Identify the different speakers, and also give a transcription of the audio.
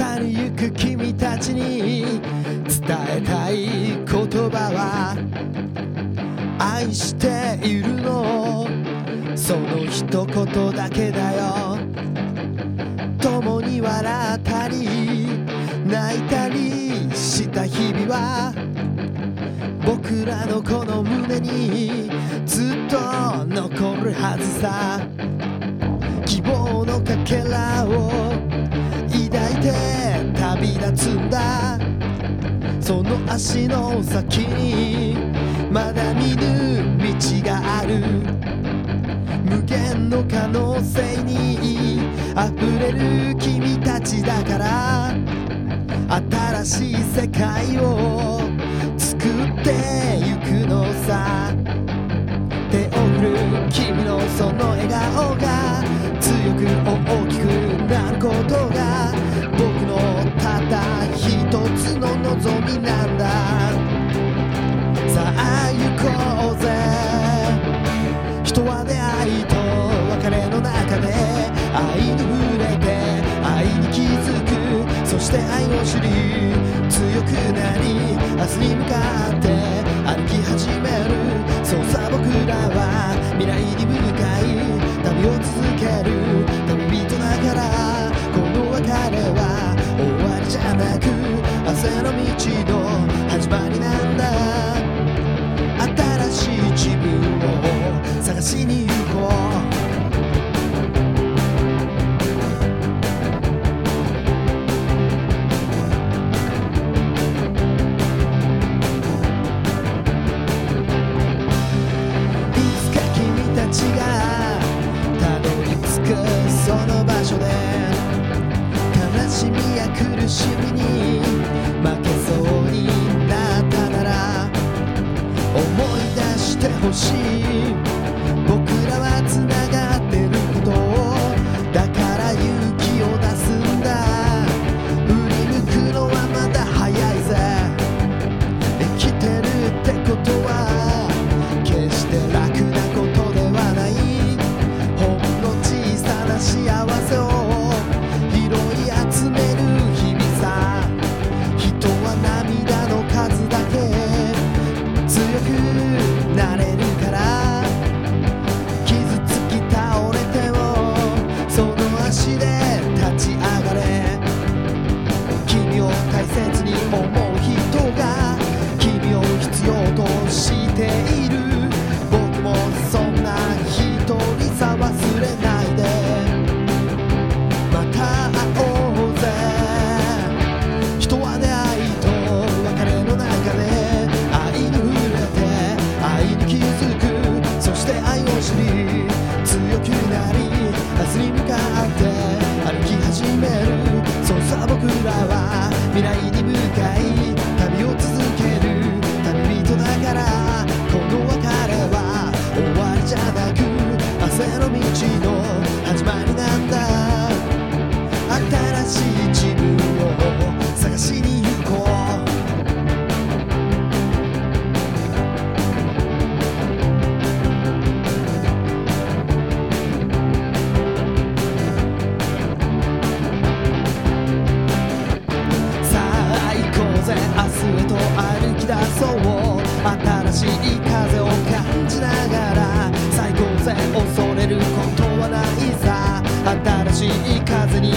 Speaker 1: 去りゆく君たちに伝えたい言葉は愛しているの。その一言だけだよ。共に笑ったり泣いたりした日々は。僕らのこの胸にずっと残るはずさ。希望のかけらを立つんだ。その足の先にまだ見ぬ道がある。無限の可能性に溢れる君。つの望みなんだ。さあ行こうぜ。人は出会いと別れの中で愛に触れて愛に気づく。そして愛を知り強くなり明日に向かって歩き始める。日の道の始まりなんだ。新しい自分を探しに行こう。いつか君たちがたどり着くその場所で悲しみや苦しみに思い出してほしい。している。僕もそんな一人さ忘れないで。また会おうぜ。人は出会いと別れの中で愛に触れて愛に気づく。そして愛を知り強くなり明日に向かそう。新しい風を感じながら最高ぜ恐れることはないさ。新しい風に